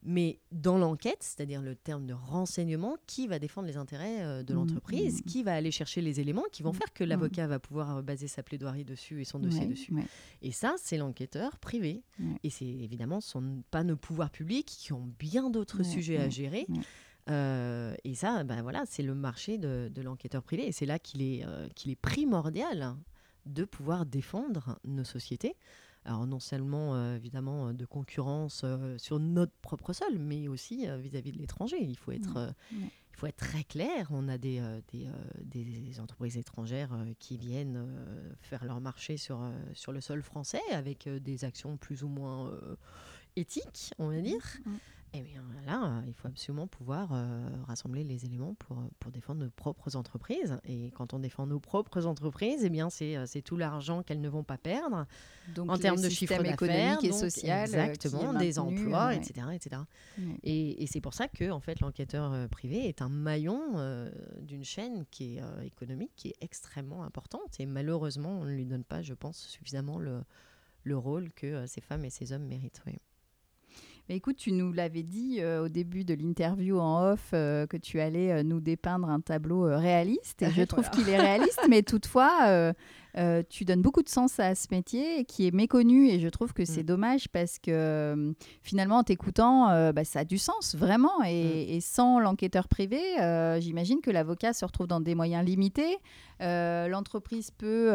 Mais dans l'enquête, c'est-à-dire le terme de renseignement, qui va défendre les intérêts euh, de Mhm, l'entreprise, mhm. qui va aller chercher les éléments qui vont Mhm, faire que l'avocat va pouvoir euh, baser sa plaidoirie dessus et son dossier Ouais, dessus. ouais. Et ça, c'est l'enquêteur privé. Ouais. Et c'est évidemment ce sont pas nos pouvoirs publics qui ont bien d'autres sujets à gérer. Euh, et ça, ben voilà, c'est le marché de, de l'enquêteur privé. Et c'est là qu'il est, euh, qu'il est primordial de pouvoir défendre nos sociétés. Alors non seulement euh, évidemment euh, de concurrence euh, sur notre propre sol, mais aussi euh, vis-à-vis de l'étranger. Il faut être, Ouais, ouais. il faut être très clair. On a des, des, des entreprises étrangères qui viennent faire leur marché sur, sur le sol français avec des actions plus ou moins éthiques, on va dire. Et bien là, il faut absolument pouvoir euh, rassembler les éléments pour, euh, pour défendre nos propres entreprises. Et quand on défend nos propres entreprises, eh bien c'est euh, c'est tout l'argent qu'elles ne vont pas perdre Donc, en termes de chiffre d'affaires, économique et social, exactement, des maintenu, emplois, ouais. etc., etc. Ouais. Et, et c'est pour ça que en fait l'enquêteur privé est un maillon euh, d'une chaîne qui est euh, économique qui est extrêmement importante et malheureusement on ne lui donne pas, je pense, suffisamment le, le rôle que ces femmes et ces hommes méritent. oui. Mais écoute, tu nous l'avais dit euh, au début de l'interview en off euh, que tu allais euh, nous dépeindre un tableau réaliste. Et je trouve Voilà. qu'il est réaliste, mais toutefois, euh, tu donnes beaucoup de sens à ce métier qui est méconnu. Et je trouve que c'est Mm. dommage parce que euh, finalement, en t'écoutant, euh, bah, ça a du sens, vraiment. Et, et sans l'enquêteur privé, euh, j'imagine que l'avocat se retrouve dans des moyens limités. L'entreprise peut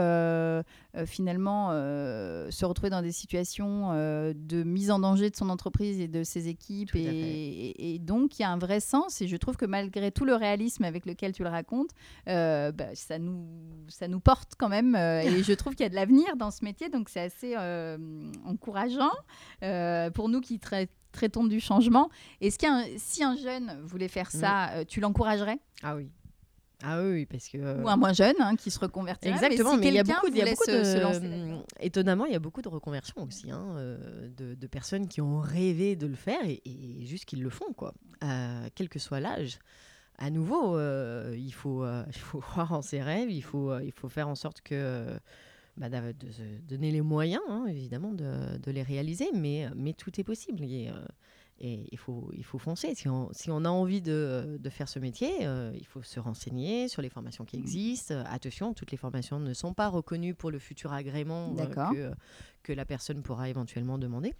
finalement se retrouver dans des situations de mise en danger de son entreprise et de ses équipes. Et, fait. et- et donc, il y a un vrai sens. Et je trouve que malgré tout le réalisme avec lequel tu le racontes, bah, ça, nous, ça nous porte quand même. Euh, et je trouve qu'il y a de l'avenir dans ce métier. Donc, c'est assez euh, encourageant euh, pour nous qui trai- traitons du changement. Est-ce qu'il y a un- si un jeune voulait faire ça, tu l'encouragerais? Ah oui. Ah oui, parce que... Ou un moins jeune hein, qui se reconvertirait Exactement, si mais il y a beaucoup, il y a beaucoup se- se de, lancer étonnamment, il y a beaucoup de reconversions aussi, hein, de, de personnes qui ont rêvé de le faire et, et juste qu'ils le font, quoi, quel que soit l'âge. À nouveau, euh, il faut, euh, il faut croire en ses rêves, il faut, euh, il faut faire en sorte que bah, de se donner les moyens, hein, évidemment, de, de les réaliser, mais, mais tout est possible. Et, Et il faut, il faut foncer. Si on, si on a envie de, de faire ce métier, euh, il faut se renseigner sur les formations qui existent. Euh, attention, toutes les formations ne sont pas reconnues pour le futur agrément euh, que la personne pourra éventuellement demander.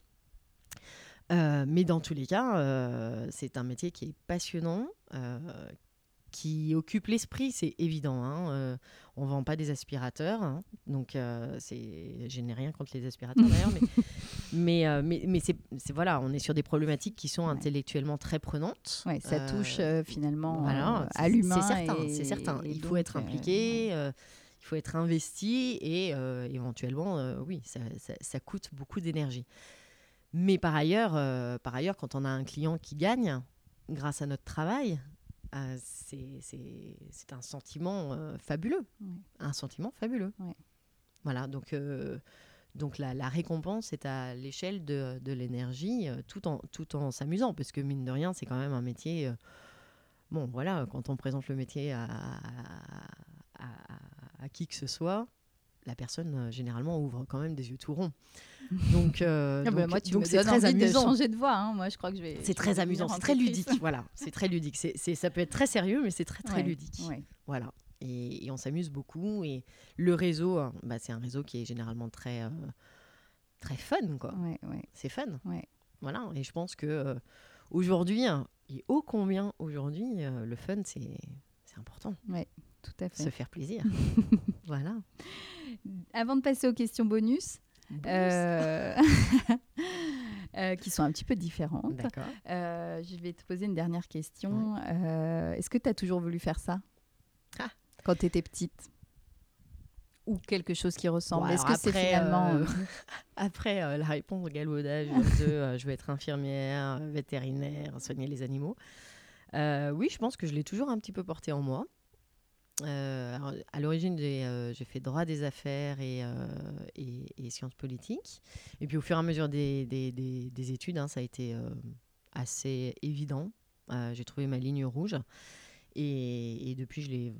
Euh, mais dans tous les cas, euh, c'est un métier qui est passionnant, euh, qui occupe l'esprit, c'est évident. Hein. On ne vend pas des aspirateurs, hein. donc je n'ai rien contre les aspirateurs d'ailleurs, mais, mais, mais, mais c'est, voilà, on est sur des problématiques qui sont Ouais. intellectuellement très prenantes. Ouais, ça touche finalement voilà, à l'humain. C'est certain, et- c'est certain. et Il faut être impliqué, il faut être investi et euh, éventuellement, euh, oui, ça, ça- ça coûte beaucoup d'énergie. Mais par ailleurs, euh, par ailleurs, quand on a un client qui gagne grâce à notre travail, euh, c'est- c'est un sentiment euh, fabuleux, un sentiment fabuleux. Voilà, donc. euh, donc la, la récompense est à l'échelle de, de l'énergie, euh, tout en, tout en s'amusant, parce que mine de rien, c'est quand même un métier. euh, bon, voilà, quand on présente le métier à, à- à- à qui que ce soit, la personne euh, généralement ouvre quand même des yeux tout ronds. Donc, euh, Ah bah, donc- moi, tu donc me c'est donnes très envie de amusant. changer de voix. hein. Moi, je crois que je vais. C'est très amusant, c'est très ludique. Voilà, c'est très ludique. C'est, c'est- ça peut être très sérieux, mais c'est très très Ouais, ludique. ouais. Voilà. Et, et on s'amuse beaucoup. Et le réseau, hein, bah, c'est un réseau qui est généralement très, euh, très fun, quoi. Ouais, ouais. C'est fun. Ouais. Voilà. Et je pense que euh, aujourd'hui, hein, et ô combien aujourd'hui, le fun, c'est, c'est important. Tout à fait. Se faire plaisir. voilà. Avant de passer aux questions bonus, euh, euh, qui sont un petit peu différentes, euh, je vais te poser une dernière question. Est-ce que tu as toujours voulu faire ça Ah. quand tu étais petite? Ou quelque chose qui ressemble? Bon, Est-ce que c'est finalement. euh, après euh, la réponse au galvaudage de euh, je veux être infirmière, vétérinaire, soigner les animaux, oui, je pense que je l'ai toujours un petit peu porté en moi. Euh, à l'origine, j'ai euh, j'ai fait droit des affaires et, euh, et- sciences politiques. Et puis au fur et à mesure des, des- des- des études, hein, ça a été assez évident. J'ai trouvé ma ligne rouge. Et, depuis, je l'ai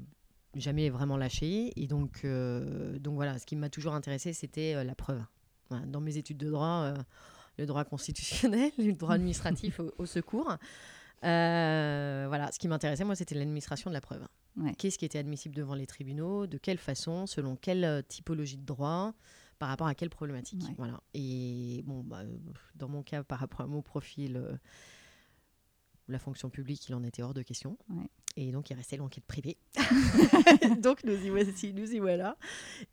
jamais vraiment lâché. Et donc, voilà, ce qui m'a toujours intéressé, c'était la preuve. Dans mes études de droit, le droit constitutionnel, le droit administratif au, au secours. Voilà, ce qui m'intéressait, moi, c'était l'administration de la preuve. Ouais. Qu'est-ce qui était admissible devant les tribunaux, de quelle façon, selon quelle euh, typologie de droit, par rapport à quelle problématique. Ouais. Voilà. Et bon, bah, euh, dans mon cas, par rapport à mon profil, euh, la fonction publique, il en était hors de question. Ouais. Et donc, il restait l'enquête privée. donc, nous y voici, nous y voilà.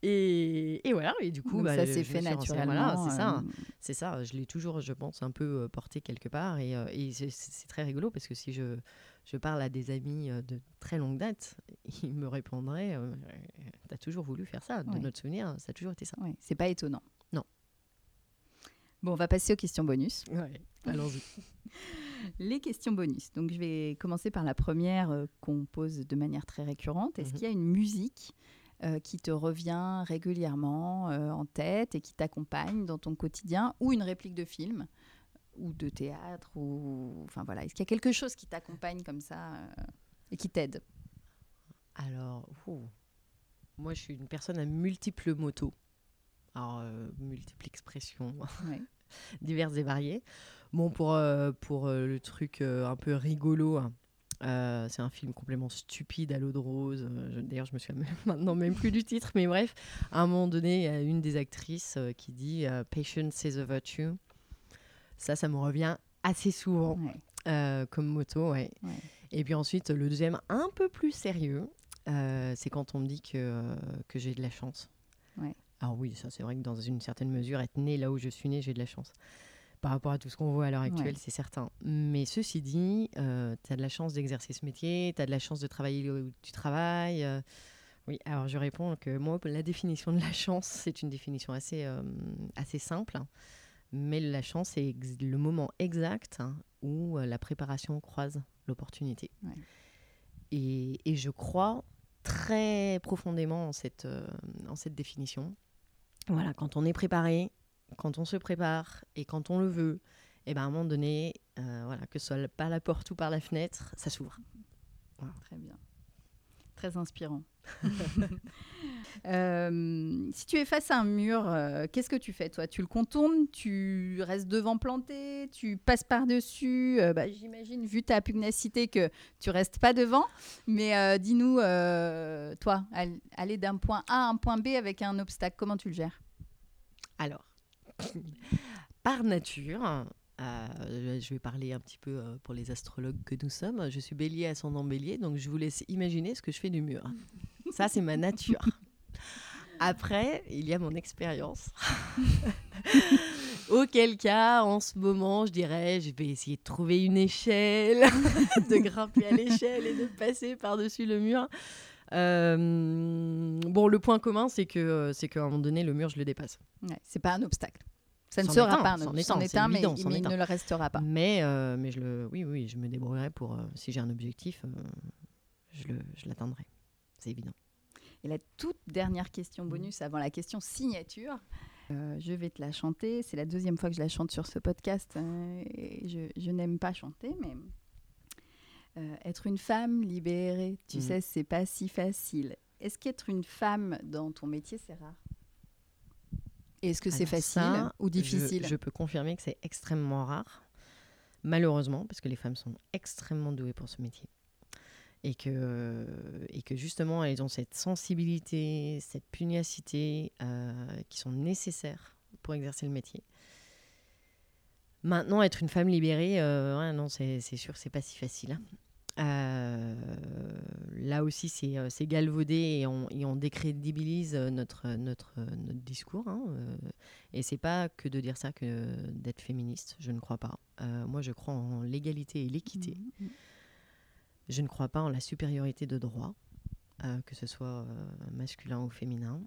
Et, et voilà, et du coup, bah, ça s'est fait naturellement. Voilà, c'est ça. C'est ça, je l'ai toujours, je pense, un peu porté quelque part. Et, c'est très rigolo parce que si je, je parle à des amis euh, de très longue date, ils me répondraient euh, T'as toujours voulu faire ça. De notre souvenir, ça a toujours été ça. ouais, c'est pas étonnant. Non. Bon, on va passer aux questions bonus. Ouais, allons-y. Les questions bonus. Donc, je vais commencer par la première euh, qu'on pose de manière très récurrente. Est-ce Mhm. qu'il y a une musique euh, qui te revient régulièrement en tête et qui t'accompagne dans ton quotidien ou une réplique de film ou de théâtre ou enfin voilà est-ce qu'il y a quelque chose qui t'accompagne comme ça euh, et qui t'aide? Alors, ouh. moi, je suis une personne à multiples motos. Alors, euh, multiples expressions. Ouais. diverses et variées. Bon, pour, euh, pour le truc un peu rigolo, hein, euh, c'est un film complètement stupide à l'eau de rose. Euh, je- D'ailleurs, je me souviens même- maintenant même plus du titre, mais bref, à un moment donné, il y a une des actrices euh, qui dit Patience is a virtue. Ça, ça me revient assez souvent Ouais. euh, comme moto, ouais. Ouais. Et puis ensuite, le deuxième, un peu plus sérieux, euh, c'est quand on me dit que, euh, que j'ai de la chance. Ouais. Alors oui, ça c'est vrai que dans une certaine mesure, être né là où je suis né, j'ai de la chance. Par rapport à tout ce qu'on voit à l'heure actuelle, Ouais. c'est certain. Mais ceci dit, tu as de la chance d'exercer ce métier, tu as de la chance de travailler là où tu travailles. euh, oui, alors je réponds que moi, la définition de la chance, c'est une définition assez, euh, assez simple. Mais la chance, c'est le moment exact où euh, la préparation croise l'opportunité. Ouais. Et, et je crois très profondément en cette, euh, en cette définition. Voilà, quand on est préparé, quand on se prépare et quand on le veut, et ben à un moment donné, euh, voilà, que ce soit par la porte ou par la fenêtre, ça s'ouvre. Très bien. Très inspirant. Euh, si tu es face à un mur, euh, qu'est-ce que tu fais toi? Tu le contournes Tu restes devant planté Tu passes par-dessus euh, bah, J'imagine, vu ta pugnacité, que tu restes pas devant. Mais dis-nous, toi, aller d'un point A à un point B avec un obstacle, comment tu le gères? Alors, par nature, je vais parler un petit peu pour les astrologues que nous sommes. Je suis bélier ascendant bélier, donc je vous laisse imaginer ce que je fais du mur. Ça, c'est ma nature. Après, il y a mon expérience. Auquel cas, en ce moment, je dirais, je vais essayer de trouver une échelle, de grimper à l'échelle et de passer par-dessus le mur. Euh, bon, le point commun, c'est que c'est qu'à un moment donné, le mur, je le dépasse. Ouais, c'est pas un obstacle. Ça ne sera pas un obstacle. mais, il ne le restera pas. Mais, euh, mais je le, oui, oui, je me débrouillerai pour, euh, si j'ai un objectif, je l'atteindrai. C'est évident. Et la toute dernière question bonus avant la question signature, euh, je vais te la chanter. C'est la deuxième fois que je la chante sur ce podcast. Hein, je, n'aime pas chanter, mais euh, être une femme libérée, tu mm. sais, c'est pas si facile. Est-ce qu'être une femme dans ton métier, c'est rare? Est-ce que c'est facile ou difficile je peux confirmer que c'est extrêmement rare, malheureusement, parce que les femmes sont extrêmement douées pour ce métier et que, et que justement elles ont cette sensibilité, cette pugnacité euh, qui sont nécessaires pour exercer le métier. Maintenant, être une femme libérée, euh, non, c'est sûr, c'est pas si facile. Hein. Euh, là aussi, c'est galvaudé et on, et on, décrédibilise notre, notre, notre discours. Hein, et c'est pas que de dire ça que d'être féministe, je ne crois pas. moi, je crois en l'égalité et l'équité. Mmh, mmh. Je ne crois pas en la supériorité de droit, euh, que ce soit euh, masculin ou féminin.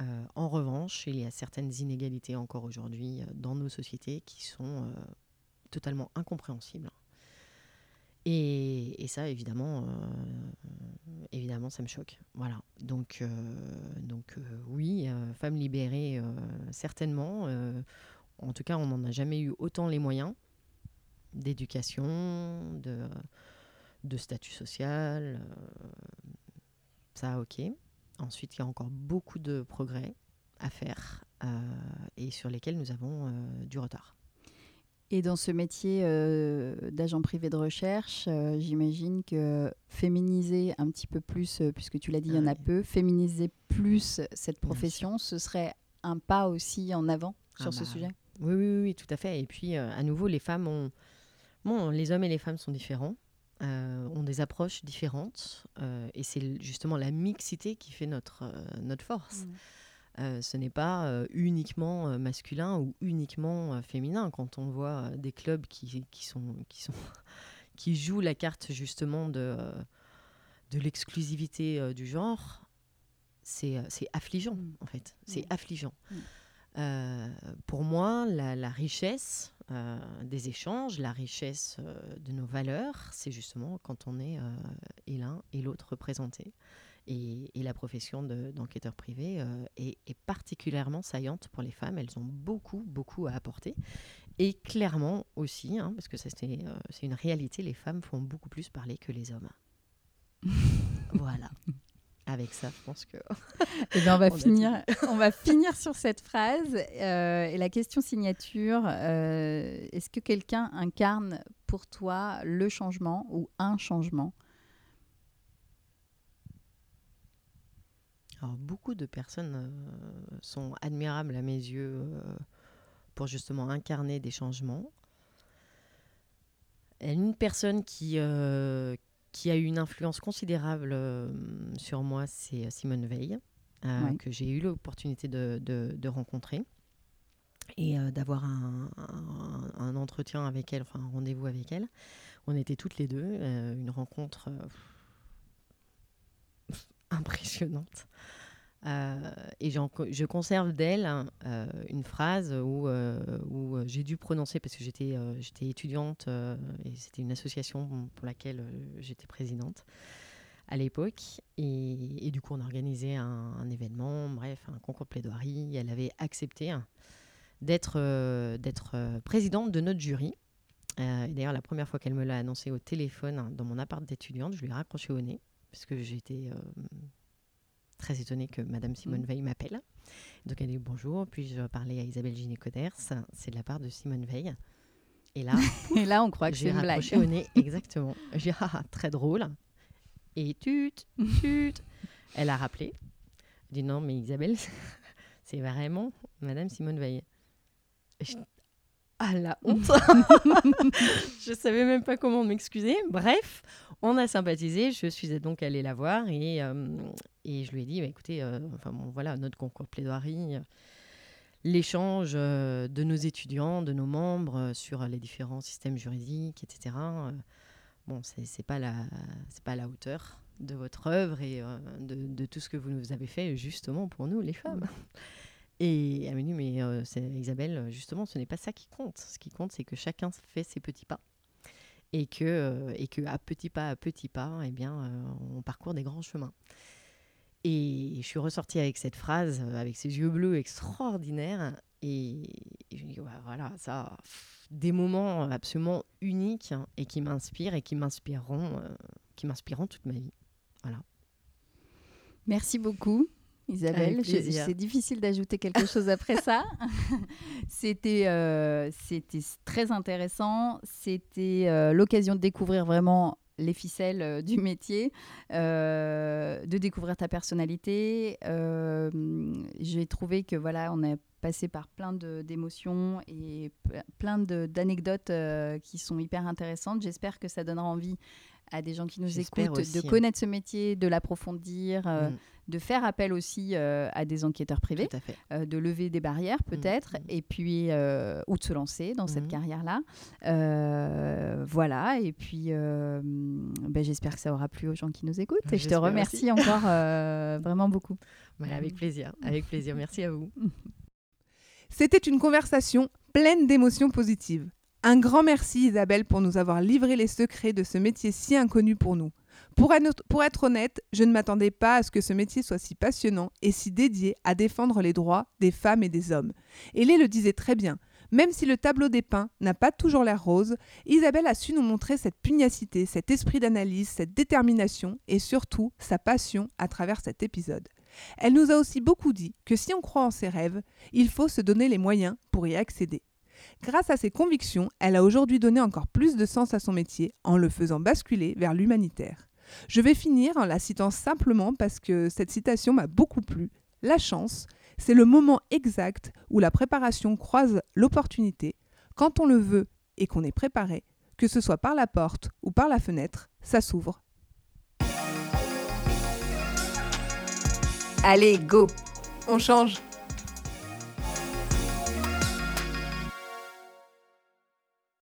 Euh, en revanche, il y a certaines inégalités encore aujourd'hui dans nos sociétés qui sont totalement incompréhensibles. Et, ça, évidemment, évidemment, ça me choque. Voilà. Donc, donc oui, femme libérée, certainement. en tout cas, on n'en a jamais eu autant les moyens d'éducation, de statut social. Euh, ça, ok. Ensuite, il y a encore beaucoup de progrès à faire euh, et sur lesquels nous avons euh, du retard. Et dans ce métier d'agent privé de recherche, j'imagine que féminiser un petit peu plus, puisque tu l'as dit, il y en a peu, féminiser plus cette profession, ce serait un pas aussi en avant ah sur ce bah sujet? oui, oui, oui, tout à fait. Et puis, à nouveau, les femmes ont... Bon, les hommes et les femmes sont différents. Euh, ont des approches différentes euh, et c'est justement la mixité qui fait notre, euh, notre force. Mm. ce n'est pas uniquement masculin ou uniquement féminin. Quand on voit des clubs qui, qui, sont, qui, sont qui jouent la carte justement de, de l'exclusivité du genre, c'est affligeant mm. en fait. C'est mm. affligeant. pour moi, la, la richesse, euh, des échanges, la richesse euh, de nos valeurs, c'est justement quand on est euh, et l'un et l'autre représentés. Et, la profession d'enquêteur privé est, particulièrement saillante pour les femmes. Elles ont beaucoup, beaucoup à apporter. Et clairement aussi, hein, parce que c'est une réalité, les femmes font beaucoup plus parler que les hommes. voilà avec ça, je pense que. Eh ben, on, va finir, on va finir sur cette phrase. Euh, et la question signature euh, est-ce que quelqu'un incarne pour toi le changement ou un changement? Alors, beaucoup de personnes euh, sont admirables à mes yeux pour justement incarner des changements. Une personne qui, qui a eu une influence considérable euh, sur moi, c'est euh, Simone Veil, euh, que j'ai eu l'opportunité de, de, rencontrer et d'avoir un, un, entretien avec elle, enfin un rendez-vous avec elle. On était toutes les deux, une rencontre impressionnante. Euh, et je conserve d'elle euh, une phrase où, euh, où j'ai dû prononcer, parce que j'étais étudiante et c'était une association pour laquelle j'étais présidente à l'époque. Et, du coup, on a organisé un, événement, bref, un concours de plaidoirie. Elle avait accepté d'être d'être présidente de notre jury. D'ailleurs, la première fois qu'elle me l'a annoncé au téléphone dans mon appart d'étudiante, je lui ai raccroché au nez parce que j'ai été très étonnée que Madame Simone Mm. Veil m'appelle. Donc elle dit bonjour, puis-je parler à Isabelle Giné-Coders C'est de la part de Simone Veil. Et là, Et là, on croit que j'ai c'est une blague. au nez, exactement. J'ai ah, ah, très drôle. Et tut, tut. Elle a rappelé. Elle dit, non, mais Isabelle, c'est vraiment Madame Simone Veil. Je- Ah, la honte Je savais même pas comment m'excuser. Bref, on a sympathisé. Je suis donc allée la voir et, euh, et je lui ai dit, bah, écoutez, euh, enfin bon, voilà, notre concours de plaidoirie, euh, l'échange de nos étudiants, de nos membres sur les différents systèmes juridiques, etc. bon, c'est pas la, c'est pas à la hauteur de votre œuvre et de, de tout ce que vous nous avez fait justement pour nous, les femmes. Et elle m'a dit, mais euh, Isabelle, justement, ce n'est pas ça qui compte. Ce qui compte, c'est que chacun fait ses petits pas. Et que, euh, et que à petit pas à petit pas, eh bien, euh, on parcourt des grands chemins. Et je suis ressortie avec cette phrase, euh, avec ces yeux bleus extraordinaires. Et, je me dis, voilà, ça, pff, des moments absolument uniques hein, et qui m'inspirent et qui m'inspireront, euh, qui m'inspireront toute ma vie. Merci beaucoup. Isabelle, c'est difficile d'ajouter quelque chose après ça. C'était euh, très intéressant. C'était euh, l'occasion de découvrir vraiment les ficelles euh, du métier, euh, de découvrir ta personnalité. J'ai trouvé que voilà, on a passé par plein d'émotions et plein d'anecdotes euh, qui sont hyper intéressantes. J'espère que ça donnera envie à des gens qui nous écoutent aussi, de hein. connaître ce métier, de l'approfondir, euh, Mm, de faire appel aussi euh, à des enquêteurs privés, euh, de lever des barrières peut-être, mm. et puis ou de se lancer dans cette carrière-là. Voilà, et puis ben, j'espère que ça aura plu aux gens qui nous écoutent. Et je te remercie encore vraiment beaucoup. Voilà, avec plaisir, avec plaisir. Merci à vous. C'était une conversation pleine d'émotions positives. Un grand merci Isabelle pour nous avoir livré les secrets de ce métier si inconnu pour nous. Pour, être honnête, je ne m'attendais pas à ce que ce métier soit si passionnant et si dédié à défendre les droits des femmes et des hommes. Hélé le disait très bien. Même si le tableau dépeint n'a pas toujours l'air rose, Isabelle a su nous montrer cette pugnacité, cet esprit d'analyse, cette détermination et surtout sa passion à travers cet épisode. Elle nous a aussi beaucoup dit que si on croit en ses rêves, il faut se donner les moyens pour y accéder. Grâce à ses convictions, elle a aujourd'hui donné encore plus de sens à son métier en le faisant basculer vers l'humanitaire. Je vais finir en la citant simplement parce que cette citation m'a beaucoup plu. La chance, c'est le moment exact où la préparation croise l'opportunité. Quand on le veut et qu'on est préparé, que ce soit par la porte ou par la fenêtre, ça s'ouvre. Allez, go. On change